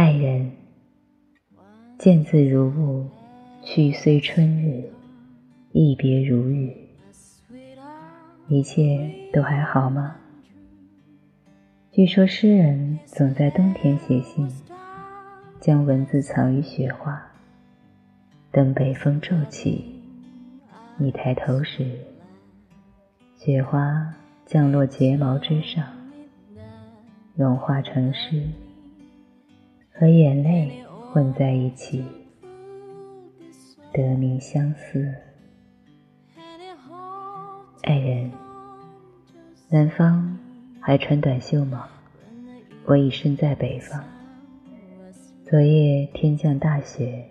爱人，见字如晤，去虽春日，一别如雨。一切都还好吗？据说诗人总在冬天写信，将文字藏于雪花。等北风骤起，你抬头时，雪花降落睫毛之上，融化成诗。和眼泪混在一起，得名相思。爱人，南方还穿短袖吗？我已身在北方。昨夜天降大雪，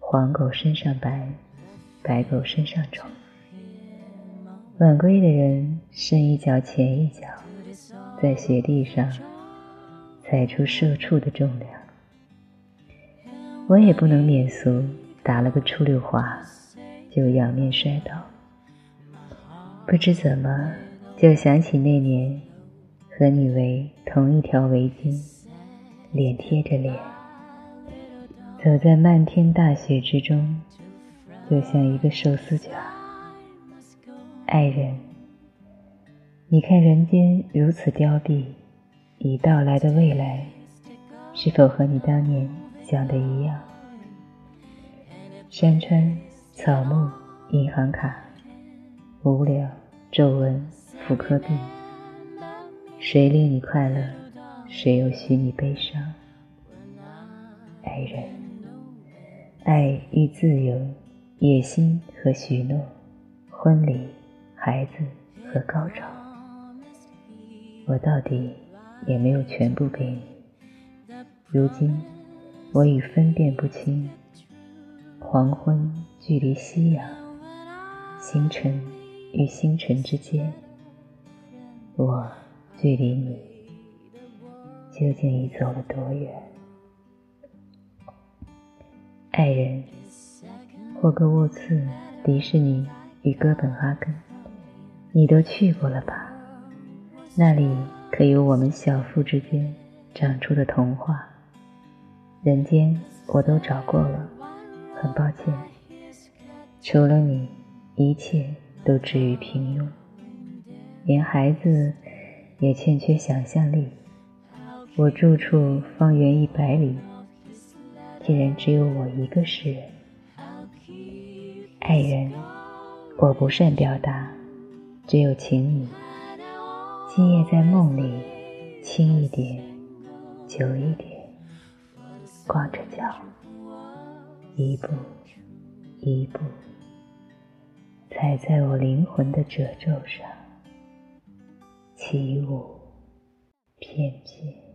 黄狗身上白，白狗身上肿。晚归的人深一脚浅一脚，在雪地上踩出社畜的重量。我也不能免俗，打了个出溜滑，就仰面摔倒。不知怎么，就想起那年和你围同一条围巾，脸贴着脸，走在漫天大雪之中，就像一个寿司卷。爱人，你看人间如此凋敝，已到来的未来，是否和你当年？讲的一样，山川、草木、银行卡、无聊、皱纹、妇科病，谁令你快乐，谁又许你悲伤？爱人，爱与自由，野心和许诺，婚礼、孩子和高潮，我到底也没有全部给你。如今。我已分辨不清，黄昏距离夕阳，星辰与星辰之间，我距离你究竟已走了多远？爱人，霍格沃茨、迪士尼与哥本哈根，你都去过了吧？那里可有我们小腹之间长出的童话？人间我都找过了，很抱歉，除了你，一切都止于平庸，连孩子也欠缺想象力。我住处方圆一百里，竟然只有我一个诗人。爱人，我不善表达，只有请你今夜在梦里，轻一点，久一点。光着脚，一步一步踩在我灵魂的褶皱上，起舞翩翩。